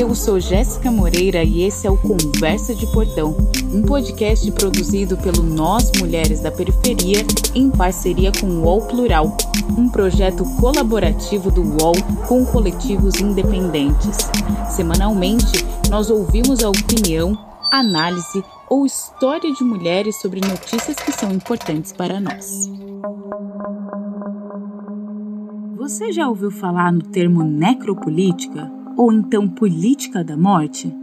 Eu sou Jéssica Moreira e esse é o Conversa de Portão, um podcast produzido pelo Nós Mulheres da Periferia em parceria com o UOL Plural, um projeto colaborativo do UOL com coletivos independentes. Semanalmente, nós ouvimos a opinião, análise ou história de mulheres sobre notícias que são importantes para nós. Você já ouviu falar no termo necropolítica? Ou então política da morte?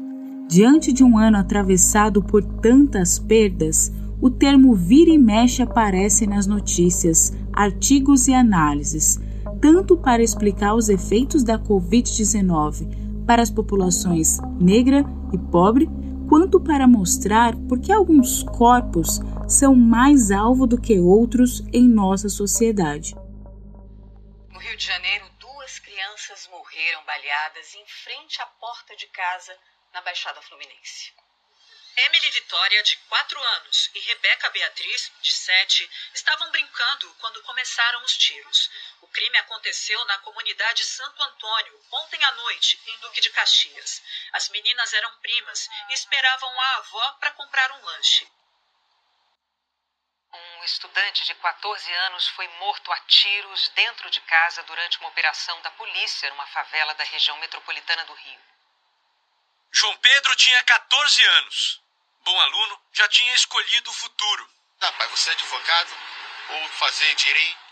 Diante de um ano atravessado por tantas perdas, o termo vira e mexe aparece nas notícias, artigos e análises, tanto para explicar os efeitos da Covid-19 para as populações negra e pobre, quanto para mostrar por que alguns corpos são mais alvo do que outros em nossa sociedade. No Rio de Janeiro, morreram baleadas em frente à porta de casa na Baixada Fluminense. Emily Vitória, de 4 anos, e Rebeca Beatriz, de 7, estavam brincando quando começaram os tiros. O crime aconteceu na comunidade Santo Antônio, ontem à noite, em Duque de Caxias. As meninas eram primas e esperavam a avó para comprar um lanche. Um estudante de 14 anos foi morto a tiros dentro de casa durante uma operação da polícia numa favela da região metropolitana do Rio. João Pedro tinha 14 anos. Bom aluno, já tinha escolhido o futuro. Ah, mas você é advogado ou fazer direito?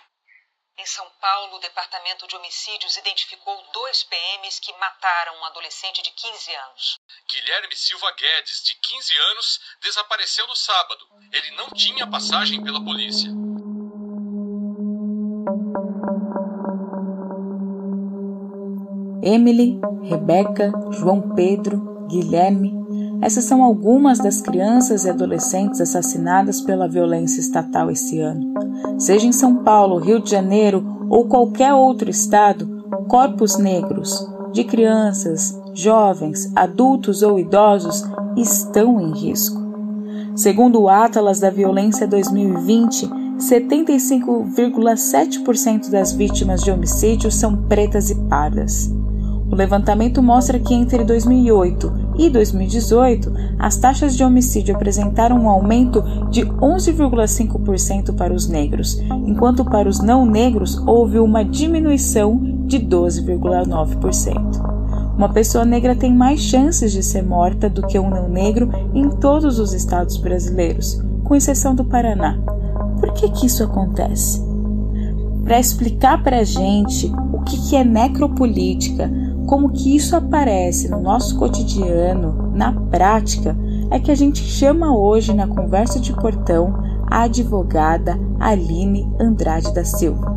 Em São Paulo, o Departamento de Homicídios identificou dois PMs que mataram um adolescente de 15 anos. Guilherme Silva Guedes, de 15 anos, desapareceu no sábado. Ele não tinha passagem pela polícia. Emily, Rebeca, João Pedro, Guilherme, essas são algumas das crianças e adolescentes assassinadas pela violência estatal esse ano. Seja em São Paulo, Rio de Janeiro ou qualquer outro estado, corpos negros de crianças, jovens, adultos ou idosos estão em risco. Segundo o Atlas da Violência 2020, 75,7% das vítimas de homicídio são pretas e pardas. O levantamento mostra que entre 2008 e 2018, as taxas de homicídio apresentaram um aumento de 11,5% para os negros, enquanto para os não negros houve uma diminuição de 12,9%. Uma pessoa negra tem mais chances de ser morta do que um não negro em todos os estados brasileiros, com exceção do Paraná. Por que, que isso acontece? Para explicar para a gente o que, que é necropolítica, como que isso aparece no nosso cotidiano, na prática, é que a gente chama hoje na conversa de portão a advogada Aline Andrade da Silva.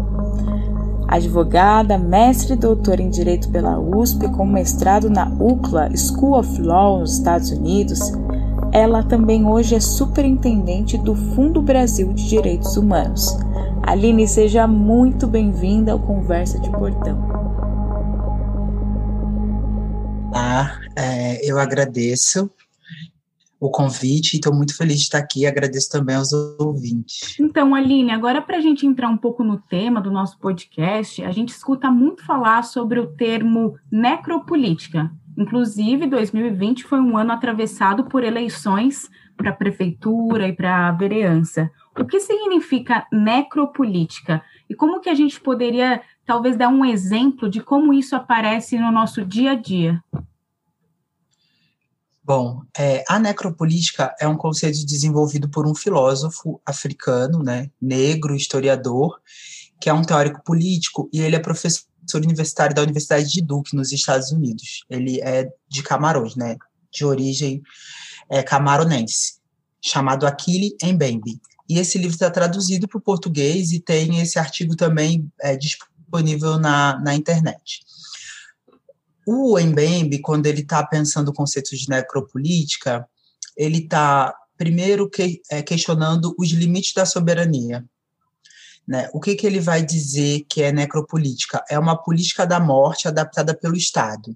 Advogada, mestre e doutora em Direito pela USP, com mestrado na UCLA School of Law nos Estados Unidos, ela também hoje é superintendente do Fundo Brasil de Direitos Humanos. Aline, seja muito bem-vinda ao Conversa de Portão. É, eu agradeço o convite e estou muito feliz de estar aqui. Agradeço também aos ouvintes. Então, Aline, agora para a gente entrar um pouco no tema do nosso podcast, a gente escuta muito falar sobre o termo necropolítica. Inclusive, 2020 foi um ano atravessado por eleições para a prefeitura e para a vereança. O que significa necropolítica? E como que a gente poderia talvez dar um exemplo de como isso aparece no nosso dia a dia? Bom, é, a necropolítica é um conceito desenvolvido por um filósofo africano, né, negro, historiador, que é um teórico político e ele é professor universitário da Universidade de Duke, nos Estados Unidos. Ele é de Camarões, né, de origem é, camaronense, chamado Aquile Mbembe. E esse livro está traduzido para o português e tem esse artigo também é, disponível na, na internet. O Mbembe, quando ele está pensando o conceito de necropolítica, ele está, primeiro, que, é, questionando os limites da soberania. Né? O que, que ele vai dizer que é necropolítica? É uma política da morte adaptada pelo Estado.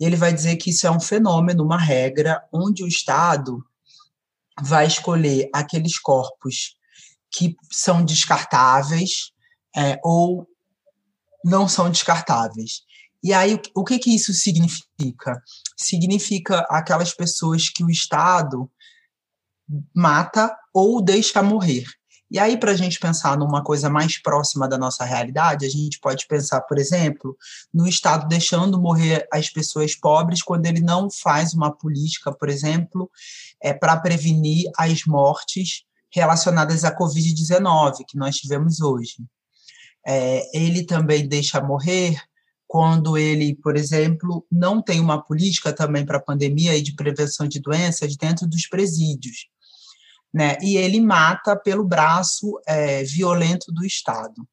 E ele vai dizer que isso é um fenômeno, uma regra, onde o Estado vai escolher aqueles corpos que são descartáveis é, ou não são descartáveis. E aí, o que, que isso significa? significa aquelas pessoas que o Estado mata ou deixa morrer. E aí, para a gente pensar numa coisa mais próxima da nossa realidade, a gente pode pensar, por exemplo, no Estado deixando morrer as pessoas pobres quando ele não faz uma política, por exemplo, é, para prevenir as mortes relacionadas à Covid-19 que nós tivemos hoje. É, ele também deixa morrer quando ele, por exemplo, não tem uma política também para a pandemia e de prevenção de doenças dentro dos presídios né? E ele mata pelo braço é, violento do Estado.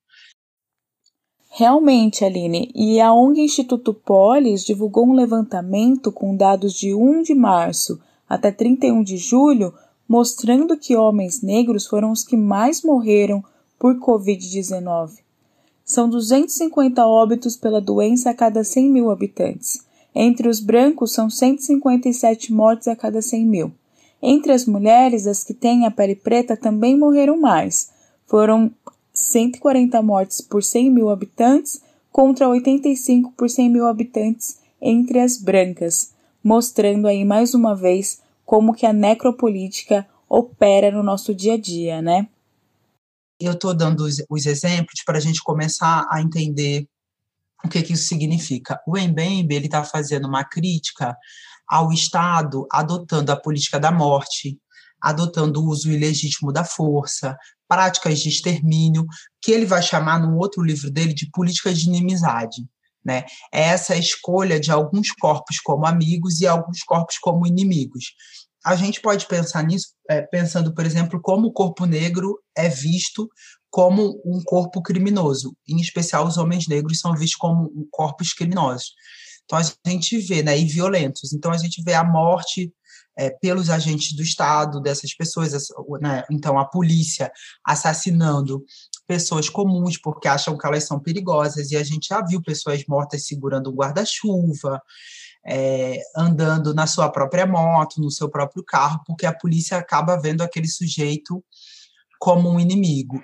Realmente, Aline, e a ONG Instituto Polis divulgou um levantamento com dados de 1 de março até 31 de julho, mostrando que homens negros foram os que mais morreram por Covid-19. São 250 óbitos pela doença a cada 100 mil habitantes. Entre os brancos, são 157 mortes a cada 100 mil. Entre as mulheres, as que têm a pele preta também morreram mais. Foram 140 mortes por 100 mil habitantes contra 85 por 100 mil habitantes entre as brancas, mostrando aí mais uma vez como que a necropolítica opera no nosso dia a dia, né? Eu estou dando os, os exemplos para a gente começar a entender o que, que isso significa. O Mbembe ele está fazendo uma crítica ao Estado adotando a política da morte, adotando o uso ilegítimo da força, práticas de extermínio, que ele vai chamar no outro livro dele de políticas de inimizade. Né? É essa escolha de alguns corpos como amigos e alguns corpos como inimigos. A gente pode pensar nisso é, pensando, por exemplo, como o corpo negro é visto como um corpo criminoso. Em especial, os homens negros são vistos como corpos criminosos. Então a gente vê, né, e violentos. Então a gente vê a morte é, pelos agentes do Estado dessas pessoas, né, então a polícia assassinando pessoas comuns porque acham que elas são perigosas e a gente já viu pessoas mortas segurando um guarda-chuva, é, andando na sua própria moto, no seu próprio carro, porque a polícia acaba vendo aquele sujeito como um inimigo.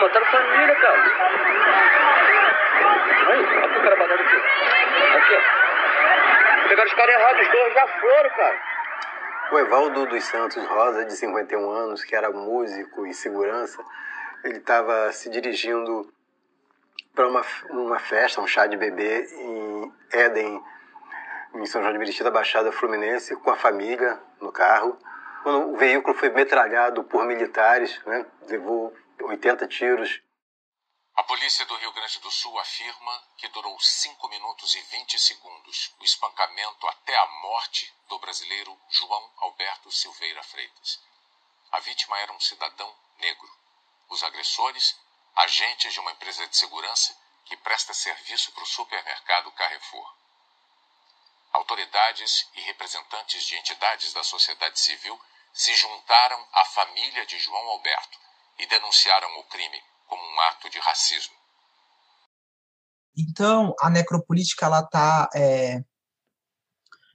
mataram família, cara. Aí, olha o cara batendo aqui. Aqui, ó. Pegaram dois já foram, cara. O Evaldo dos Santos Rosa, de 51 anos, que era músico e segurança, ele estava se dirigindo para uma, uma festa, um chá de bebê em Éden, em São João de Meriti, da Baixada Fluminense, com a família no carro. Quando o veículo foi metralhado por militares, né, levou 80 tiros. A polícia do Rio Grande do Sul afirma que durou 5 minutos e 20 segundos o espancamento até a morte do brasileiro João Alberto Silveira Freitas. A vítima era um cidadão negro. Os agressores, agentes de uma empresa de segurança que presta serviço para o supermercado Carrefour. Autoridades e representantes de entidades da sociedade civil se juntaram à família de João Alberto e denunciaram o crime como um ato de racismo. Então, a necropolítica ela está é,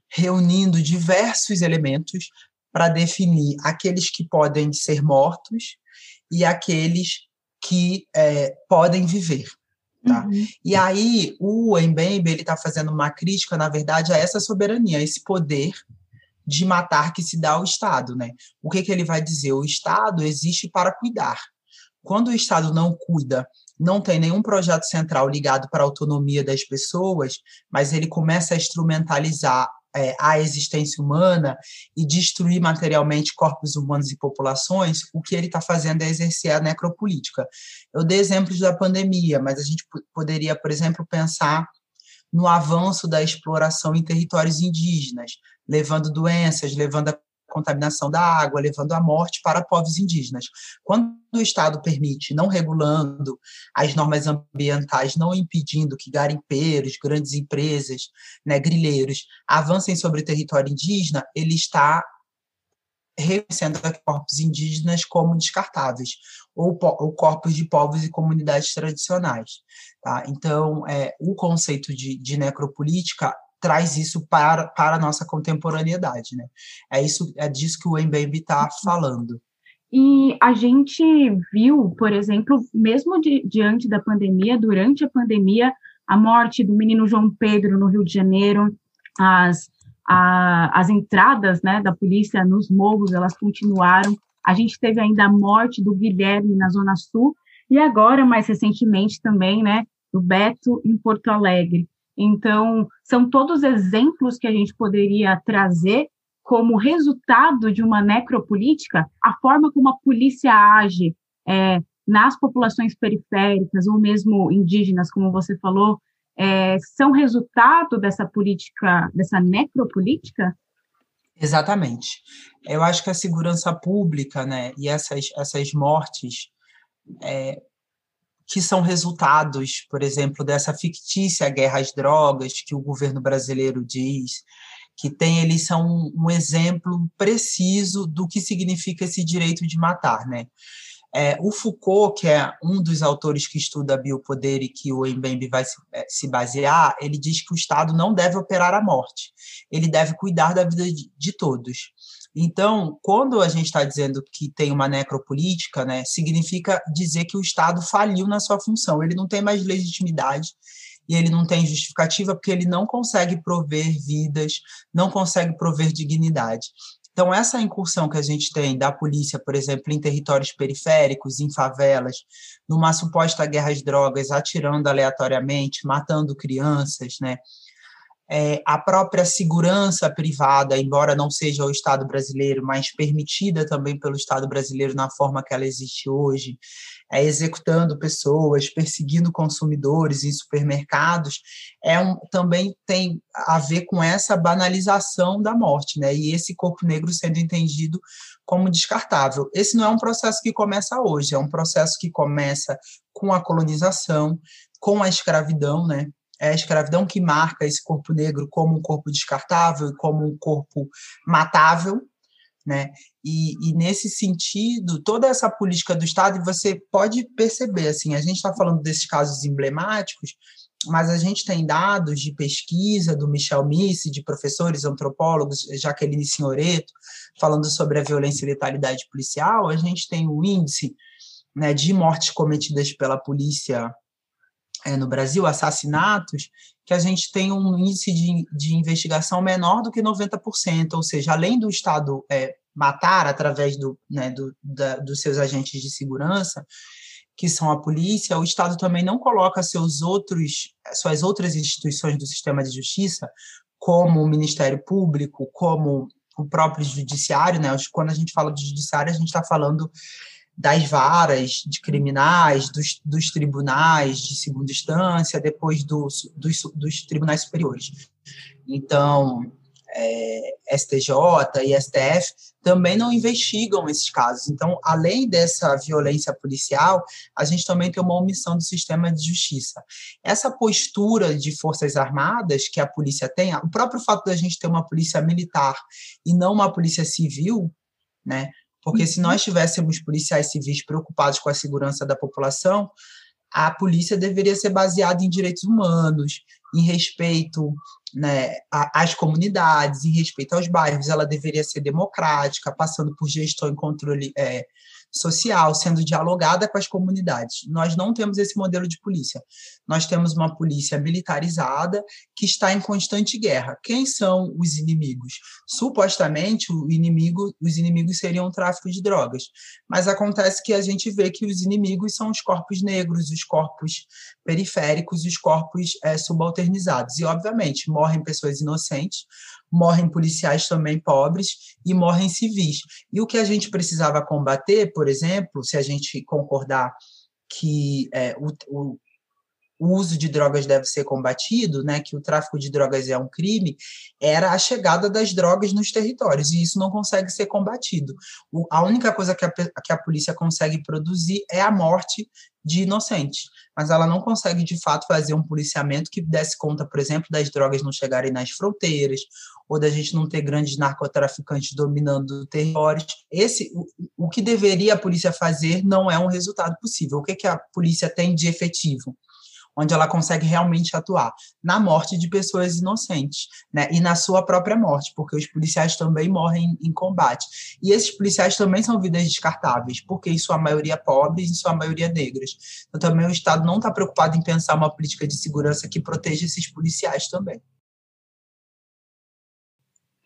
reunindo diversos elementos para definir aqueles que podem ser mortos e aqueles que é, podem viver. Tá? Uhum. E aí o Mbembe ele está fazendo uma crítica, na verdade, a essa soberania, a esse poder de matar que se dá ao Estado, né? O que, que ele vai dizer? O Estado existe para cuidar. Quando o Estado não cuida, não tem nenhum projeto central ligado para a autonomia das pessoas, mas ele começa a instrumentalizar é, a existência humana e destruir materialmente corpos humanos e populações, o que ele está fazendo é exercer a necropolítica. Eu dei exemplos da pandemia, mas a gente poderia, por exemplo, pensar no avanço da exploração em territórios indígenas, levando doenças, levando a contaminação da água, levando à morte para povos indígenas. Quando o Estado permite, não regulando as normas ambientais, não impedindo que garimpeiros, grandes empresas, né, grileiros, avancem sobre o território indígena, ele está reconhecendo corpos indígenas como descartáveis, ou, ou, corpos de povos e comunidades tradicionais. Tá? Então, é, o conceito de, de necropolítica traz isso para, para a nossa contemporaneidade, né? É isso, é disso que o Mbembe está falando. E a gente viu, por exemplo, mesmo de, diante da pandemia, durante a pandemia, a morte do menino João Pedro no Rio de Janeiro, as, a, as entradas né, da polícia nos morros, elas continuaram. A gente teve ainda a morte do Guilherme na Zona Sul, e agora, mais recentemente também, né, do Beto em Porto Alegre. Então, são todos exemplos que a gente poderia trazer como resultado de uma necropolítica, a forma como a polícia age é, nas populações periféricas ou mesmo indígenas, como você falou, é, são resultado dessa política, dessa necropolítica? Exatamente. Eu acho que a segurança pública, né, e essas, essas mortes é, que são resultados, por exemplo, dessa fictícia guerra às drogas que o governo brasileiro diz, que tem eles são um, exemplo preciso do que significa esse direito de matar, né? É, o Foucault, que é um dos autores que estuda biopoder e que o Mbembe vai se, é, se, basear, ele diz que o Estado não deve operar a morte, ele deve cuidar da vida de, de todos. Então, quando a gente está dizendo que tem uma necropolítica, né, significa dizer que o Estado faliu na sua função, ele não tem mais legitimidade e ele não tem justificativa porque ele não consegue prover vidas, não consegue prover dignidade. Então, essa incursão que a gente tem da polícia, por exemplo, em territórios periféricos, em favelas, numa suposta guerra às drogas, atirando aleatoriamente, matando crianças, né? É, a própria segurança privada, embora não seja o Estado brasileiro, mas permitida também pelo Estado brasileiro na forma que ela existe hoje, é, executando pessoas, perseguindo consumidores em supermercados, é um, também tem a ver com essa banalização da morte, né? E esse corpo negro sendo entendido como descartável. Esse não é um processo que começa hoje, é um processo que começa com a colonização, com a escravidão, né? É a escravidão que marca esse corpo negro como um corpo descartável e como um corpo matável, né? E, e, nesse sentido, toda essa política do Estado, você pode perceber, assim, a gente está falando desses casos emblemáticos, mas a gente tem dados de pesquisa do Michel Misse, de professores antropólogos, Jaqueline Senhoreto, falando sobre a violência e letalidade policial, a gente tem o índice né, de mortes cometidas pela polícia é, no Brasil, assassinatos, que a gente tem um índice de, de investigação menor do que 90%, ou seja, além do Estado é, matar através do, né, do, da, dos seus agentes de segurança, que são a polícia, o Estado também não coloca seus outros, suas outras instituições do sistema de justiça, como o Ministério Público, como o próprio judiciário, né? Quando a gente fala de judiciário, a gente está falando das varas de criminais, dos, dos tribunais de segunda instância, depois dos, dos, dos tribunais superiores. Então, é, STJ e STF também não investigam esses casos. Então, além dessa violência policial, a gente também tem uma omissão do sistema de justiça. Essa postura de forças armadas que a polícia tem, o próprio fato da gente ter uma polícia militar e não uma polícia civil, né? Porque se nós tivéssemos policiais civis preocupados com a segurança da população, a polícia deveria ser baseada em direitos humanos, em respeito né, às comunidades, em respeito aos bairros. Ela deveria ser democrática, passando por gestão e controle é, social, sendo dialogada com as comunidades. Nós não temos esse modelo de polícia. Nós temos uma polícia militarizada que está em constante guerra. Quem são os inimigos? Supostamente, o inimigo, os inimigos seriam o tráfico de drogas. Mas acontece que a gente vê que os inimigos são os corpos negros, os corpos periféricos, os corpos é, subalternizados. E, obviamente, morrem pessoas inocentes, morrem policiais também pobres e morrem civis. E o que a gente precisava combater, por exemplo, se a gente concordar que é, o, o, o uso de drogas deve ser combatido, né, que o tráfico de drogas é um crime, era a chegada das drogas nos territórios, e isso não consegue ser combatido. O, a única coisa que a, que a polícia consegue produzir é a morte de inocentes, mas ela não consegue, de fato, fazer um policiamento que desse conta, por exemplo, das drogas não chegarem nas fronteiras, ou da gente não ter grandes narcotraficantes dominando territórios. Esse, o, o que deveria a polícia fazer não é um resultado possível. O que, que a polícia tem de efetivo? Onde ela consegue realmente atuar na morte de pessoas inocentes, né? E na sua própria morte, porque os policiais também morrem em combate. E esses policiais também são vidas descartáveis, porque em sua maioria pobres, em sua maioria negras. Então também o Estado não está preocupado em pensar uma política de segurança que proteja esses policiais também.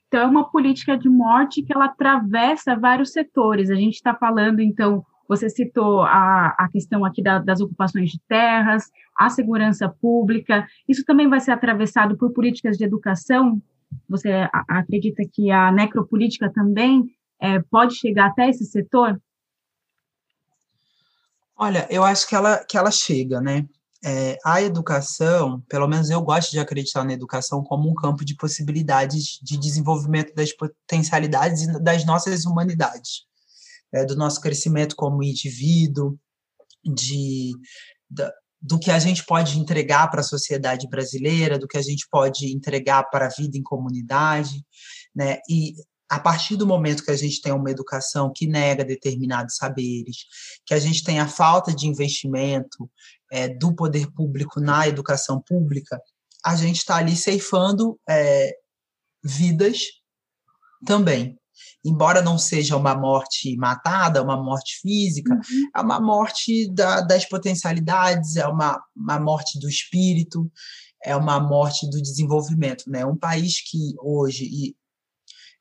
Então, é uma política de morte que ela atravessa vários setores. A gente está falando, então, você citou a, a questão aqui da, das ocupações de terras, a segurança pública. Isso também vai ser atravessado por políticas de educação? Você acredita que a necropolítica também é, pode chegar até esse setor? Olha, eu acho que ela, que ela chega, né? É, a educação, pelo menos eu gosto de acreditar na educação como um campo de possibilidades de desenvolvimento das potencialidades das nossas humanidades, é, do nosso crescimento como indivíduo, de, da, do que a gente pode entregar para a sociedade brasileira, do que a gente pode entregar para a vida em comunidade, né? E a partir do momento que a gente tem uma educação que nega determinados saberes, que a gente tem a falta de investimento é, do poder público na educação pública, a gente está ali ceifando é, vidas também. Embora não seja uma morte matada, uma morte física, uhum. é uma morte da, das potencialidades, é uma, uma morte do espírito, é uma morte do desenvolvimento. Né? Um país que hoje, e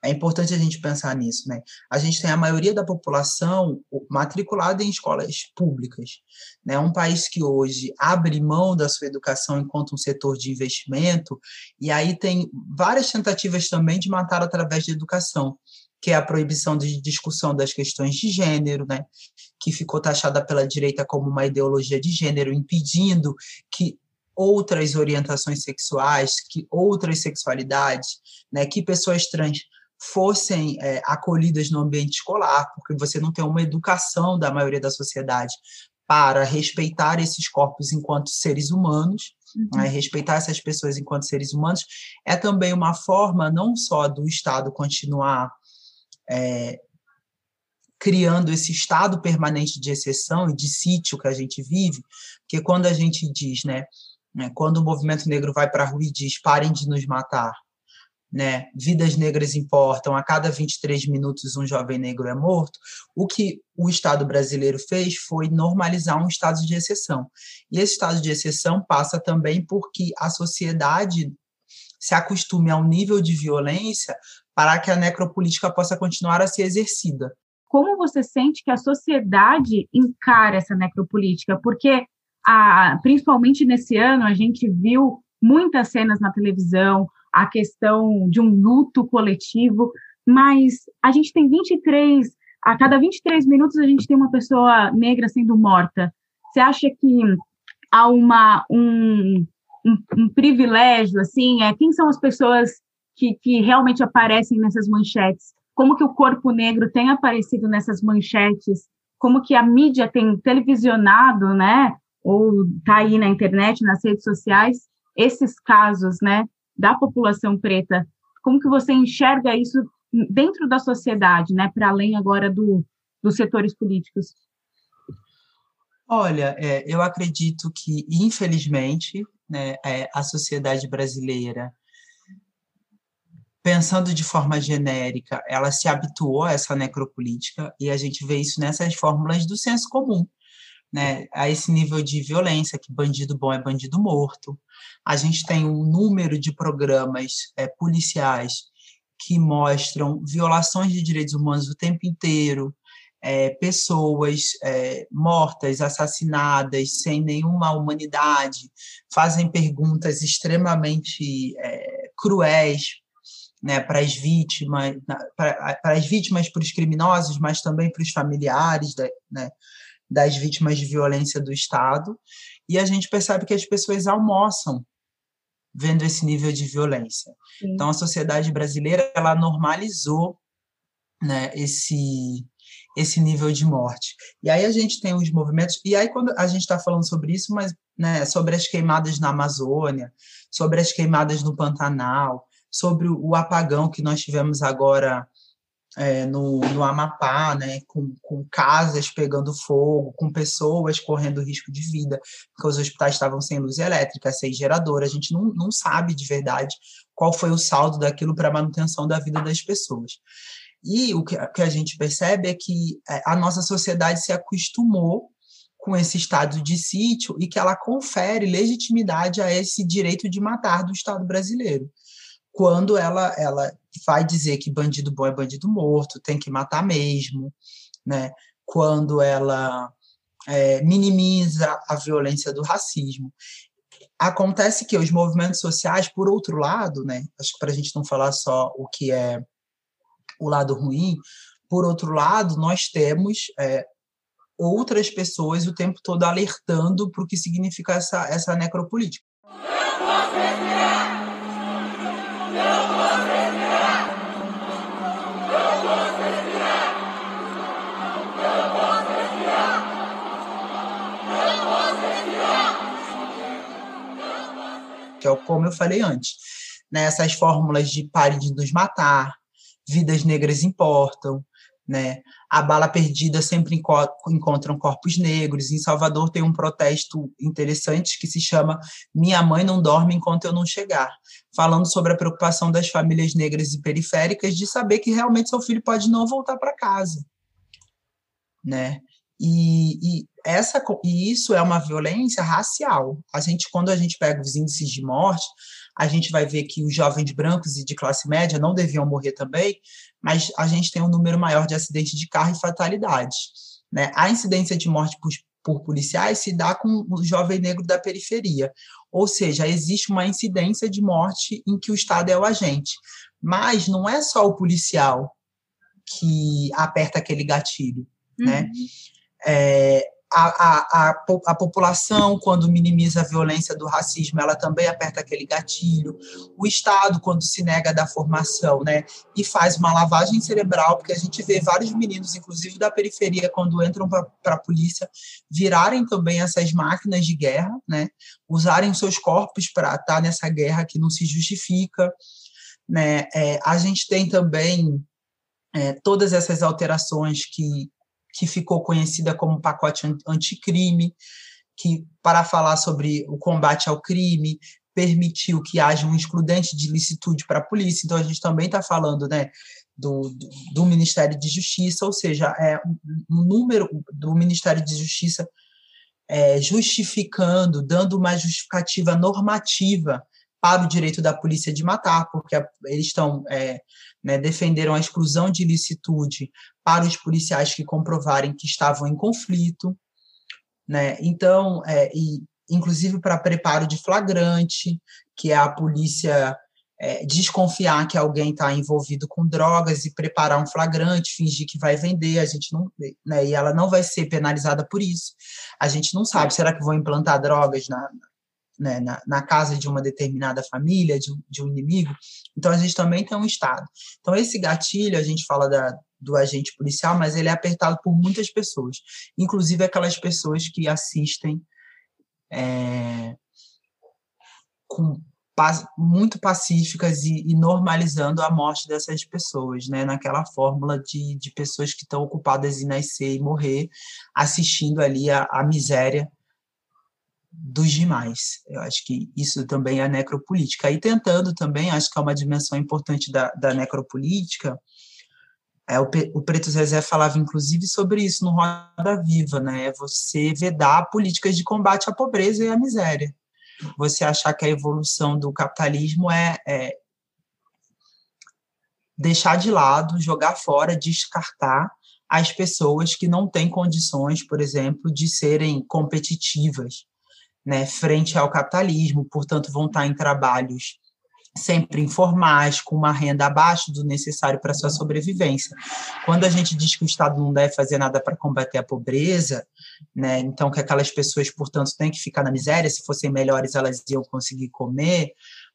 é importante a gente pensar nisso, né? A gente tem a maioria da população matriculada em escolas públicas, né? Um país que hoje abre mão da sua educação enquanto um setor de investimento, e aí tem várias tentativas também de matar através da educação, que é a proibição de discussão das questões de gênero, né? Que ficou taxada pela direita como uma ideologia de gênero, impedindo que outras orientações sexuais, que outras sexualidades, né, que pessoas trans fossem é, acolhidas no ambiente escolar, porque você não tem uma educação da maioria da sociedade para respeitar esses corpos enquanto seres humanos, uhum. né, respeitar essas pessoas enquanto seres humanos, é também uma forma não só do Estado continuar é, criando esse estado permanente de exceção e de sítio que a gente vive, porque quando a gente diz, né, né quando o movimento negro vai para a rua e diz parem de nos matar, né, vidas negras importam, a cada 23 minutos um jovem negro é morto, o que o Estado brasileiro fez foi normalizar um estado de exceção. E esse estado de exceção passa também porque a sociedade se acostume ao nível de violência para que a necropolítica possa continuar a ser exercida. Como você sente que a sociedade encara essa necropolítica? Porque, a, principalmente nesse ano, a gente viu muitas cenas na televisão, a questão de um luto coletivo, mas a gente tem 23, a cada 23 minutos a gente tem uma pessoa negra sendo morta. Você acha que há uma, um, um, um privilégio, assim, é, quem são as pessoas que, que realmente aparecem nessas manchetes? Como que o corpo negro tem aparecido nessas manchetes? Como que a mídia tem televisionado, né, ou tá aí na internet, nas redes sociais, esses casos, né, da população preta. Como que você enxerga isso dentro da sociedade, né, para além agora do, dos setores políticos? Olha, é, eu acredito que, infelizmente, né, é, a sociedade brasileira, pensando de forma genérica, ela se habituou a essa necropolítica e a gente vê isso nessas fórmulas do senso comum né, a esse nível de violência, que bandido bom é bandido morto. A gente tem um número de programas é, policiais que mostram violações de direitos humanos o tempo inteiro, é, pessoas é, mortas, assassinadas, sem nenhuma humanidade, fazem perguntas extremamente é, cruéis né, para as vítimas, para as vítimas, para os criminosos, mas também para os familiares, né, das vítimas de violência do Estado, e a gente percebe que as pessoas almoçam vendo esse nível de violência. Sim. Então, a sociedade brasileira ela normalizou né, esse esse nível de morte. E aí a gente tem os movimentos, e aí quando a gente está falando sobre isso, mas né, sobre as queimadas na Amazônia, sobre as queimadas no Pantanal, sobre o apagão que nós tivemos agora é, no, no Amapá, né, com, com casas pegando fogo, com pessoas correndo risco de vida, porque os hospitais estavam sem luz elétrica, sem gerador, a gente não, não sabe de verdade qual foi o saldo daquilo para a manutenção da vida das pessoas. E o que, que a gente percebe é que é, a nossa sociedade se acostumou com esse estado de sítio e que ela confere legitimidade a esse direito de matar do Estado brasileiro. Quando ela, ela vai dizer que bandido bom é bandido morto, tem que matar mesmo, né? quando ela é, minimiza a violência do racismo. Acontece que os movimentos sociais, por outro lado, né, acho que para a gente não falar só o que é o lado ruim, por outro lado, nós temos é, outras pessoas o tempo todo alertando para o que significa essa, essa necropolítica. Que é como eu falei antes, né, essas fórmulas de pare de nos matar, vidas negras importam, né? A bala perdida sempre enco encontram corpos negros. Em Salvador tem um protesto interessante que se chama Minha Mãe Não Dorme Enquanto Eu Não Chegar, falando sobre a preocupação das famílias negras e periféricas de saber que realmente seu filho pode não voltar para casa, né? E, e, essa, e isso é uma violência racial. A gente, quando a gente pega os índices de morte, a gente vai ver que os jovens brancos e de classe média não deviam morrer também, mas a gente tem um número maior de acidentes de carro e fatalidades. Né? A incidência de morte por, por policiais se dá com o jovem negro da periferia, ou seja, existe uma incidência de morte em que o Estado é o agente. Mas não é só o policial que aperta aquele gatilho, né? uhum. né? É, a, a, a, população, quando minimiza a violência do racismo, ela também aperta aquele gatilho. O Estado, quando se nega da formação, né, e faz uma lavagem cerebral, porque a gente vê vários meninos, inclusive da periferia, quando entram para a polícia, virarem também essas máquinas de guerra, né, usarem seus corpos para estar nessa guerra que não se justifica. Né. É, a gente tem também é, todas essas alterações que que ficou conhecida como pacote anticrime, que, para falar sobre o combate ao crime, permitiu que haja um excludente de licitude para a polícia. Então, a gente também está falando né, do, do, do, Ministério de Justiça, ou seja, é um, número do Ministério de Justiça é, justificando, dando uma justificativa normativa para o direito da polícia de matar, porque eles estão é, né, defenderam a exclusão de ilicitude para os policiais que comprovarem que estavam em conflito, né? Então, é, e inclusive para preparo de flagrante, que é a polícia é, desconfiar que alguém está envolvido com drogas e preparar um flagrante, fingir que vai vender, a gente não, né, e ela não vai ser penalizada por isso. A gente não sabe, será que vão implantar drogas na, né, na, na, casa de uma determinada família, de, de, um inimigo. Então, a gente também tem um Estado. Então, esse gatilho, a gente fala da, do agente policial, mas ele é apertado por muitas pessoas, inclusive aquelas pessoas que assistem é, com muito pacíficas e, e, normalizando a morte dessas pessoas, né? Naquela fórmula de, de pessoas que estão ocupadas em nascer e morrer, assistindo ali a, a miséria dos demais. Eu acho que isso também é necropolítica. E tentando também, acho que é uma dimensão importante da, da necropolítica, é, o, o Preto Zezé falava, inclusive, sobre isso no Roda Viva, né? É você vedar políticas de combate à pobreza e à miséria. Você achar que a evolução do capitalismo é, é deixar de lado, jogar fora, descartar as pessoas que não têm condições, por exemplo, de serem competitivas, né, frente ao capitalismo, portanto, vão estar em trabalhos sempre informais, com uma renda abaixo do necessário para sua sobrevivência. Quando a gente diz que o Estado não deve fazer nada para combater a pobreza, né, então que aquelas pessoas, portanto, têm que ficar na miséria, se fossem melhores elas iam conseguir comer,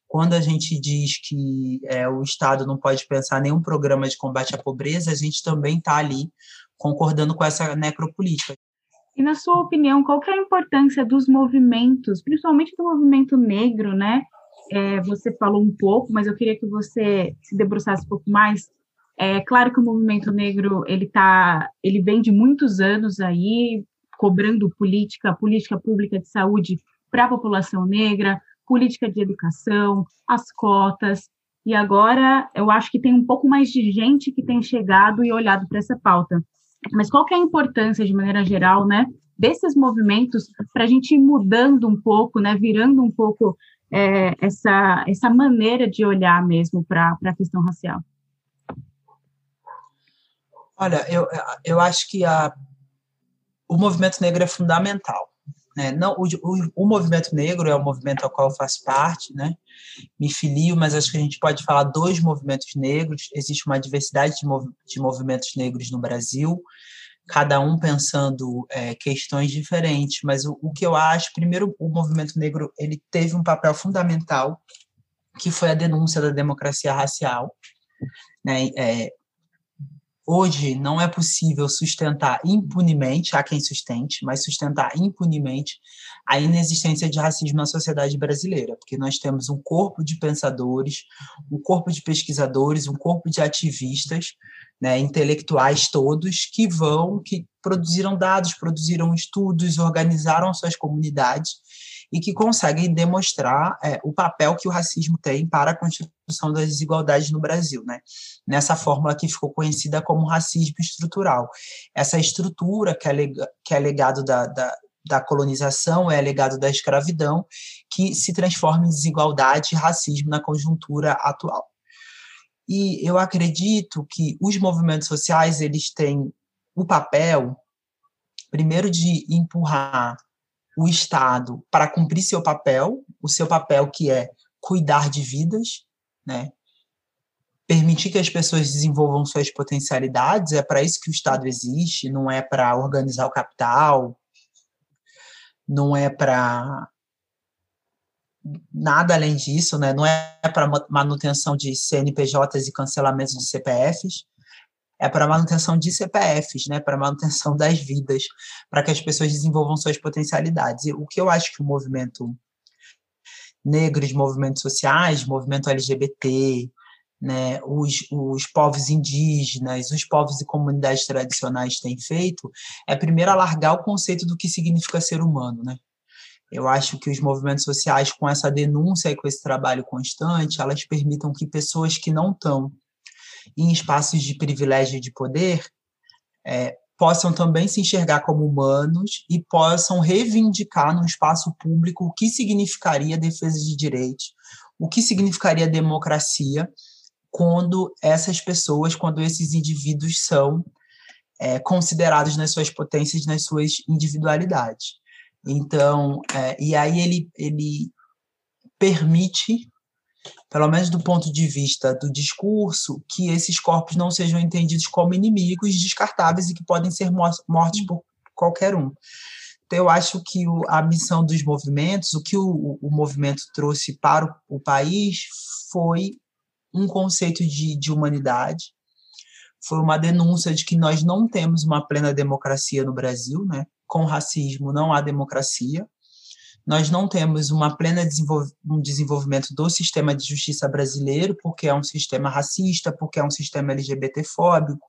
quando a gente diz que é, o Estado não pode pensar nenhum programa de combate à pobreza, a gente também está ali concordando com essa necropolítica. E na sua opinião, qual que é a importância dos movimentos, principalmente do movimento negro, né? É, você falou um pouco, mas eu queria que você se debruçasse um pouco mais É claro que o movimento negro ele tá, ele vem de muitos anos aí cobrando política, política pública de saúde para a população negra, política de educação, as cotas. E agora eu acho que tem um pouco mais de gente que tem chegado e olhado para essa pauta. Mas qual que é a importância, de maneira geral, né, desses movimentos para a gente ir mudando um pouco, né, virando um pouco é, essa, essa maneira de olhar mesmo para a questão racial? Olha, eu, eu acho que a, o movimento negro é fundamental. Né? Não, o, o, o, movimento negro é o movimento ao qual eu faço parte, né? me filio, mas acho que a gente pode falar dois movimentos negros. Existe uma diversidade de, mov, de movimentos negros no Brasil, cada um pensando é, questões diferentes, mas o, o, que eu acho, primeiro, o movimento negro ele teve um papel fundamental, que foi a denúncia da democracia racial. Né? É, Hoje não é possível sustentar impunemente, há quem sustente, mas sustentar impunemente a inexistência de racismo na sociedade brasileira, porque nós temos um corpo de pensadores, um corpo de pesquisadores, um corpo de ativistas, né, intelectuais todos que vão, que produziram dados, produziram estudos, organizaram suas comunidades e que conseguem demonstrar é, o papel que o racismo tem para a construção das desigualdades no Brasil, né? Nessa fórmula que ficou conhecida como racismo estrutural. Essa estrutura que é, que é legado da, da, da colonização, é legado da escravidão, que se transforma em desigualdade e racismo na conjuntura atual. E eu acredito que os movimentos sociais eles têm o papel, primeiro, de empurrar o Estado para cumprir seu papel, o seu papel que é cuidar de vidas, né? Permitir que as pessoas desenvolvam suas potencialidades, é para isso que o Estado existe, não é para organizar o capital, não é para nada além disso, né? Não é para manutenção de CNPJs e cancelamentos de CPFs é para manutenção de CPFs, né, para manutenção das vidas, para que as pessoas desenvolvam suas potencialidades. E o que eu acho que o movimento negro, os movimentos sociais, movimento LGBT, né, os, os povos indígenas, os povos e comunidades tradicionais têm feito, é primeiro alargar o conceito do que significa ser humano, né? Eu acho que os movimentos sociais, com essa denúncia e com esse trabalho constante, elas permitam que pessoas que não estão em espaços de privilégio e de poder é, possam também se enxergar como humanos e possam reivindicar no espaço público o que significaria defesa de direitos, o que significaria democracia quando essas pessoas, quando esses indivíduos são é, considerados nas suas potências, nas suas individualidades. Então, é, e aí ele, ele permite pelo menos do ponto de vista do discurso, que esses corpos não sejam entendidos como inimigos descartáveis e que podem ser mortos por qualquer um. Então, eu acho que o, a missão dos movimentos, o que o, o movimento trouxe para o, o, país foi um conceito de, de humanidade, foi uma denúncia de que nós não temos uma plena democracia no Brasil, né? com racismo não há democracia, nós não temos uma plena desenvolv um desenvolvimento do sistema de justiça brasileiro, porque é um sistema racista, porque é um sistema LGBTfóbico,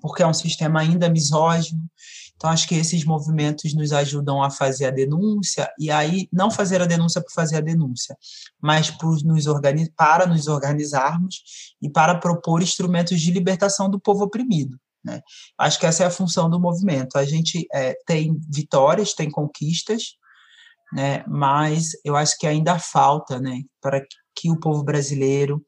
porque é um sistema ainda misógino. Então, acho que esses movimentos nos ajudam a fazer a denúncia, e aí, não fazer a denúncia por fazer a denúncia, mas por nos para nos organizarmos e para propor instrumentos de libertação do povo oprimido. Né? Acho que essa é a função do movimento. A gente é, tem vitórias, tem conquistas, né? Mas eu acho que ainda falta, né, para que o povo brasileiro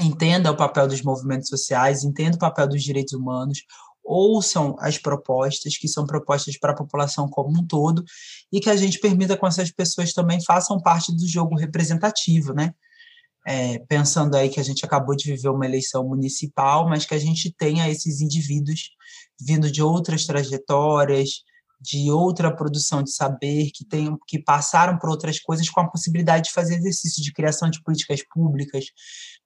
entenda o papel dos movimentos sociais, entenda o papel dos direitos humanos, ouçam as propostas que são propostas para a população como um todo e que a gente permita que essas pessoas também façam parte do jogo representativo, né? É, pensando aí que a gente acabou de viver uma eleição municipal, mas que a gente tenha esses indivíduos vindo de outras trajetórias, de outra produção de saber, que, tem, que passaram por outras coisas, com a possibilidade de fazer exercício de criação de políticas públicas,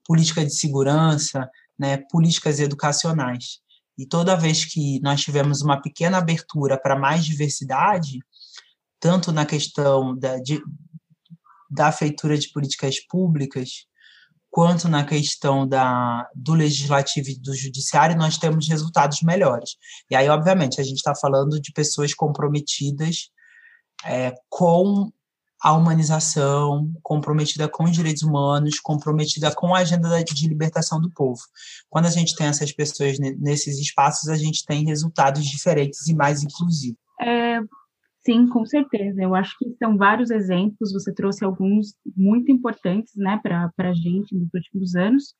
política de segurança, né, políticas educacionais. E toda vez que nós tivemos uma pequena abertura para mais diversidade, tanto na questão da, de, da feitura de políticas públicas, quanto na questão da, do legislativo e do judiciário, nós temos resultados melhores. E aí, obviamente, a gente está falando de pessoas comprometidas é, com a humanização, comprometida com os direitos humanos, comprometida com a agenda de libertação do povo. Quando a gente tem essas pessoas nesses espaços, a gente tem resultados diferentes e mais inclusivos. É, sim, com certeza. Eu acho que são vários exemplos, você trouxe alguns muito importantes né, para a gente nos últimos anos.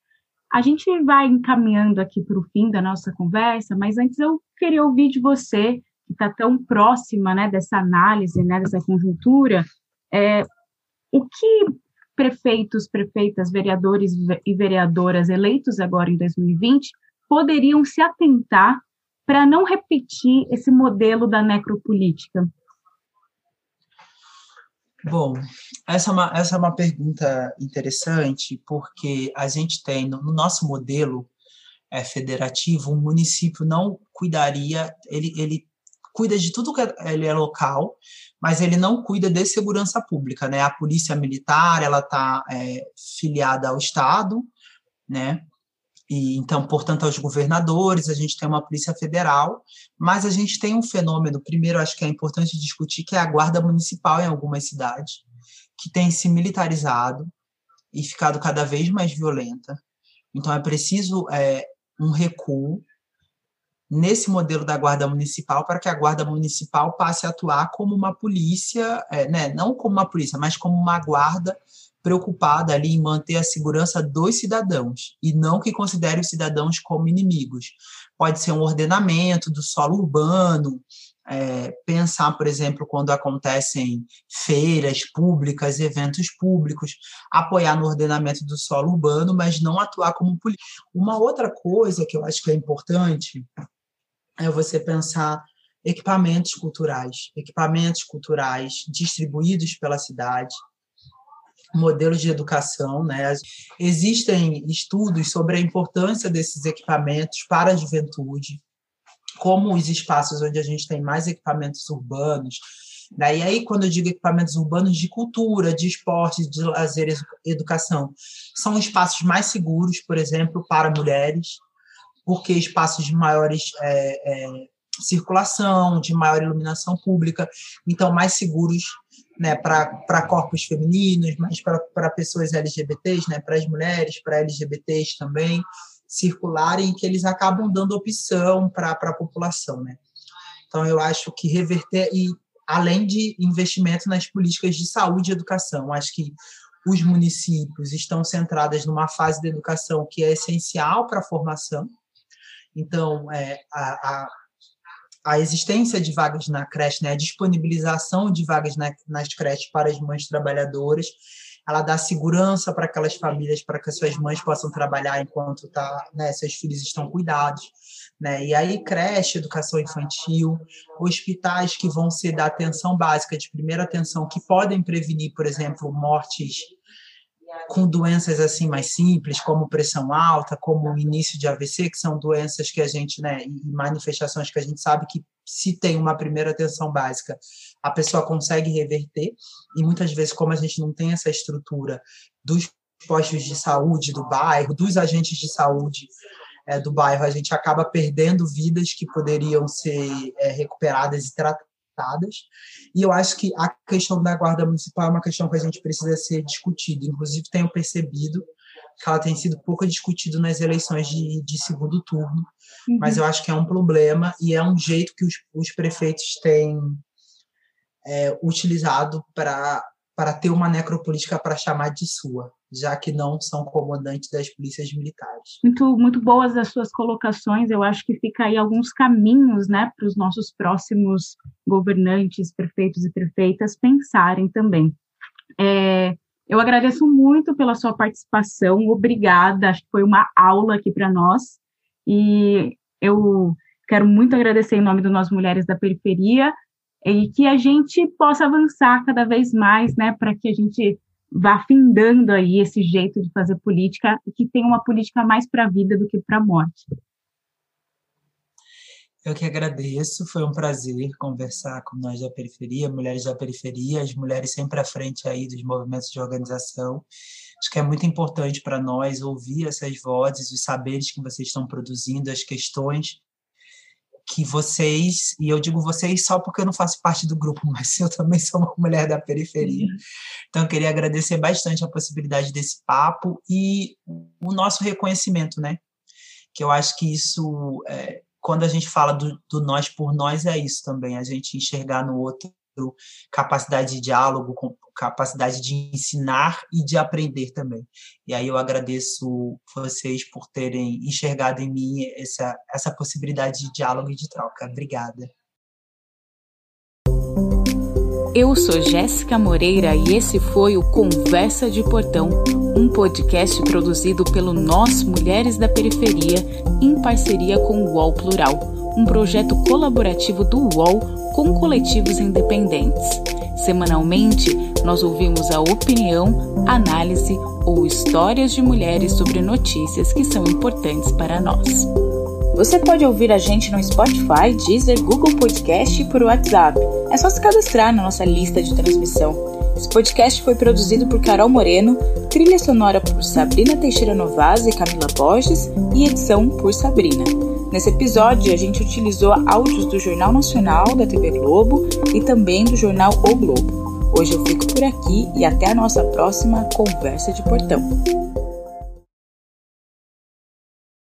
A gente vai encaminhando aqui para o fim da nossa conversa, mas antes eu queria ouvir de você, que está tão próxima né, dessa análise, né, dessa conjuntura, é, o que prefeitos, prefeitas, vereadores e vereadoras eleitos agora em 2020 poderiam se atentar para não repetir esse modelo da necropolítica? Bom, essa é, uma, essa é uma pergunta interessante, porque a gente tem, no, no nosso modelo é, federativo, o município não cuidaria, ele, ele cuida de tudo que é, ele é local, mas ele não cuida de segurança pública, né? A polícia militar, ela está é, filiada ao Estado, né? E, então, portanto, aos governadores, a gente tem uma polícia federal, mas a gente tem um fenômeno, primeiro, acho que é importante discutir, que é a guarda municipal em algumas cidades, que tem se militarizado e ficado cada vez mais violenta. Então, é preciso é, um recuo nesse modelo da guarda municipal para que a guarda municipal passe a atuar como uma polícia, é, né, não como uma polícia, mas como uma guarda preocupada ali em manter a segurança dos cidadãos e não que considere os cidadãos como inimigos. Pode ser um ordenamento do solo urbano, é, pensar, por exemplo, quando acontecem feiras públicas, eventos públicos, apoiar no ordenamento do solo urbano, mas não atuar como polícia. Uma outra coisa que eu acho que é importante é você pensar equipamentos culturais, equipamentos culturais distribuídos pela cidade, modelos de educação, né? Existem estudos sobre a importância desses equipamentos para a juventude, como os espaços onde a gente tem mais equipamentos urbanos. Né? E aí, quando eu digo equipamentos urbanos de cultura, de esporte, de lazer, educação, são espaços mais seguros, por exemplo, para mulheres, porque espaços de maiores é, é, circulação, de maior iluminação pública, então mais seguros né, para corpos femininos, mas para pessoas LGBTs, né, para as mulheres, para LGBTs também circularem, que eles acabam dando opção para a população. Né? Então, eu acho que reverter, e além de investimento nas políticas de saúde e educação, acho que os municípios estão centrados numa fase da educação que é essencial para a formação, então, é, a, a, existência de vagas na creche, né, a disponibilização de vagas na, nas creches para as mães trabalhadoras, ela dá segurança para aquelas famílias, para que as suas mães possam trabalhar enquanto tá, né, seus filhos estão cuidados. Né? E aí, creche, educação infantil, hospitais que vão ser da atenção básica, de primeira atenção, que podem prevenir, por exemplo, mortes com doenças assim mais simples, como pressão alta, como início de AVC, que são doenças que a gente, né, e manifestações que a gente sabe que se tem uma primeira atenção básica, a pessoa consegue reverter, e muitas vezes, como a gente não tem essa estrutura dos postos de saúde do bairro, dos agentes de saúde é, do bairro, a gente acaba perdendo vidas que poderiam ser é, recuperadas e tratadas e eu acho que a questão da guarda municipal é uma questão que a gente precisa ser discutida. Inclusive, tenho percebido que ela tem sido pouco discutida nas eleições de, de segundo turno, uhum. mas eu acho que é um problema e é um jeito que os, os prefeitos têm é, utilizado para ter uma necropolítica para chamar de sua já que não são comandantes das polícias militares. Muito, muito boas as suas colocações. Eu acho que fica aí alguns caminhos, né, para os nossos próximos governantes, prefeitos e prefeitas pensarem também. É, eu agradeço muito pela sua participação. Obrigada. Acho que foi uma aula aqui para nós. E eu quero muito agradecer em nome do Nós Mulheres da Periferia e que a gente possa avançar cada vez mais, né, para que a gente vá findando aí esse jeito de fazer política que tenha uma política mais para a vida do que para a morte. Eu que agradeço, foi um prazer conversar com nós da periferia, mulheres da periferia, as mulheres sempre à frente aí dos movimentos de organização. Acho que é muito importante para nós ouvir essas vozes, os saberes que vocês estão produzindo, as questões que vocês, e eu digo vocês só porque eu não faço parte do grupo, mas eu também sou uma mulher da periferia. Então, eu queria agradecer bastante a possibilidade desse papo e o nosso reconhecimento, né? Que eu acho que isso, é, quando a gente fala do, do nós por nós, é isso também, a gente enxergar no outro capacidade de diálogo, capacidade de ensinar e de aprender também. E aí eu agradeço vocês por terem enxergado em mim essa, essa possibilidade de diálogo e de troca. Obrigada. Eu sou Jéssica Moreira e esse foi o Conversa de Portão, um podcast produzido pelo Nós Mulheres da Periferia em parceria com o UOL Plural, um projeto colaborativo do UOL com coletivos independentes. Semanalmente, nós ouvimos a opinião, análise ou histórias de mulheres sobre notícias que são importantes para nós. Você pode ouvir a gente no Spotify, Deezer, Google Podcast e por WhatsApp. É só se cadastrar na nossa lista de transmissão. Esse podcast foi produzido por Carol Moreno, trilha sonora por Sabrina Teixeira Novaz e Camila Borges e edição por Sabrina. Nesse episódio, a gente utilizou áudios do Jornal Nacional da TV Globo e também do jornal O Globo. Hoje eu fico por aqui e até a nossa próxima Conversa de Portão.